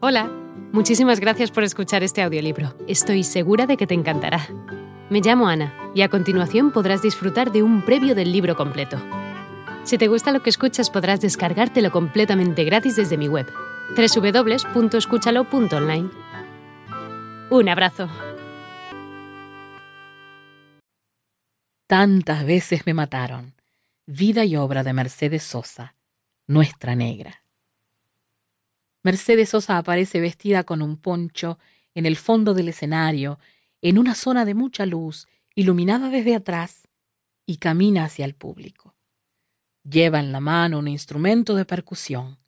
Hola, muchísimas gracias por escuchar este audiolibro. Estoy segura de que te encantará. Me llamo Ana y a continuación podrás disfrutar de un previo del libro completo. Si te gusta lo que escuchas podrás descargártelo completamente gratis desde mi web, www.escúchalo.online. Un abrazo. Tantas veces me mataron. Vida y obra de Mercedes Sosa, nuestra negra. Mercedes Sosa aparece vestida con un poncho en el fondo del escenario, en una zona de mucha luz, iluminada desde atrás, y camina hacia el público. Lleva en la mano un instrumento de percusión.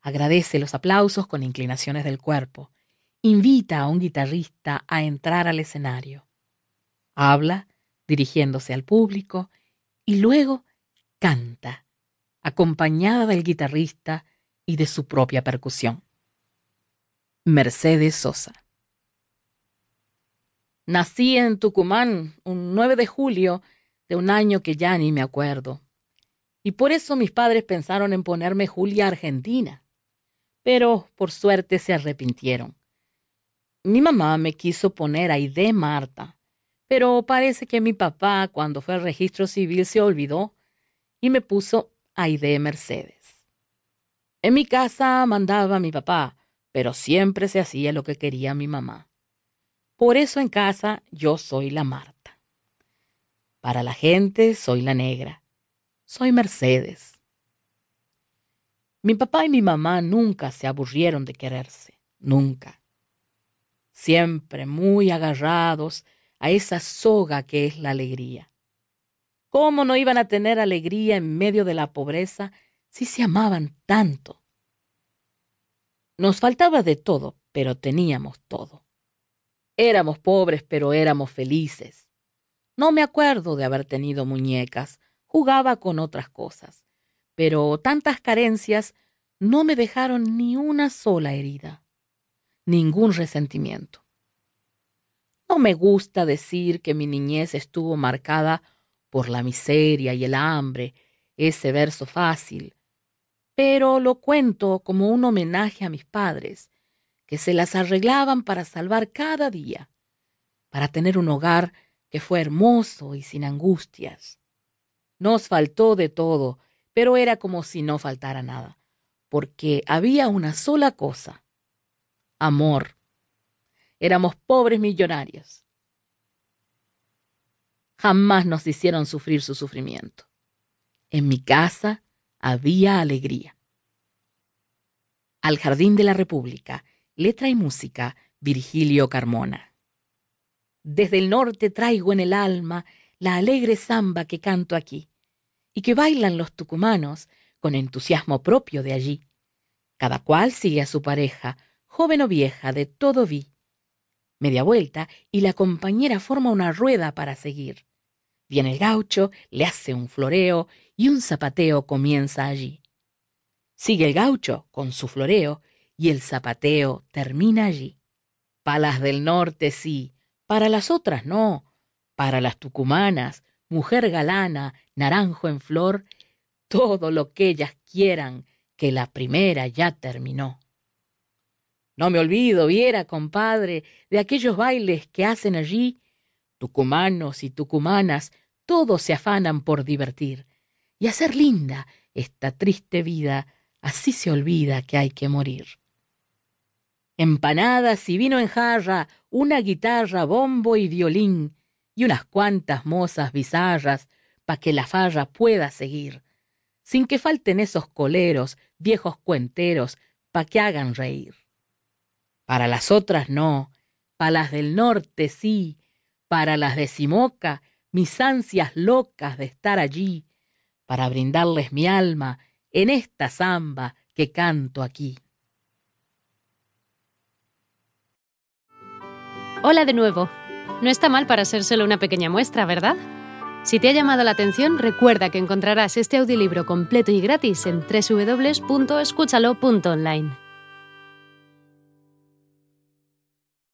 Agradece los aplausos con inclinaciones del cuerpo. Invita a un guitarrista a entrar al escenario. Habla, dirigiéndose al público, y luego canta, acompañada del guitarrista y de su propia percusión. Mercedes Sosa. Nací en Tucumán un 9 de julio de un año que ya ni me acuerdo. Y por eso mis padres pensaron en ponerme Julia Argentina. Pero por suerte se arrepintieron. Mi mamá me quiso poner Aide Marta, pero parece que mi papá cuando fue al registro civil se olvidó y me puso Aide Mercedes. En mi casa mandaba mi papá, pero siempre se hacía lo que quería mi mamá. Por eso en casa yo soy la Marta. Para la gente soy la negra. Soy Mercedes. Mi papá y mi mamá nunca se aburrieron de quererse, nunca. Siempre muy agarrados a esa soga que es la alegría. ¿Cómo no iban a tener alegría en medio de la pobreza si se amaban tanto. Nos faltaba de todo, pero teníamos todo. Éramos pobres, pero éramos felices. No me acuerdo de haber tenido muñecas, jugaba con otras cosas, pero tantas carencias no me dejaron ni una sola herida, ningún resentimiento. No me gusta decir que mi niñez estuvo marcada por la miseria y el hambre, ese verso fácil, pero lo cuento como un homenaje a mis padres, que se las arreglaban para salvar cada día, para tener un hogar que fue hermoso y sin angustias. Nos faltó de todo, pero era como si no faltara nada, porque había una sola cosa, amor. Éramos pobres millonarios. Jamás nos hicieron sufrir su sufrimiento. En mi casa había alegría. Al Jardín de la República, letra y música, Virgilio Carmona. Desde el norte traigo en el alma la alegre samba que canto aquí, y que bailan los tucumanos con entusiasmo propio de allí. Cada cual sigue a su pareja, joven o vieja, de todo vi. Media vuelta y la compañera forma una rueda para seguir. Viene el gaucho, le hace un floreo y un zapateo comienza allí. Sigue el gaucho con su floreo y el zapateo termina allí. Palas del norte sí, para las otras no, para las tucumanas, mujer galana, naranjo en flor, todo lo que ellas quieran, que la primera ya terminó. No me olvido, viera, compadre, de aquellos bailes que hacen allí, tucumanos y tucumanas todos se afanan por divertir y hacer linda esta triste vida, así se olvida que hay que morir. Empanadas y vino en jarra, una guitarra, bombo y violín, y unas cuantas mozas bizarras pa' que la farra pueda seguir, sin que falten esos coleros, viejos cuenteros, pa' que hagan reír. Para las otras no, para las del norte sí, para las de Simoca mis ansias locas de estar allí para brindarles mi alma en esta samba que canto aquí. Hola de nuevo. No está mal para ser solo una pequeña muestra, ¿verdad? Si te ha llamado la atención, recuerda que encontrarás este audiolibro completo y gratis en www.escúchalo.online.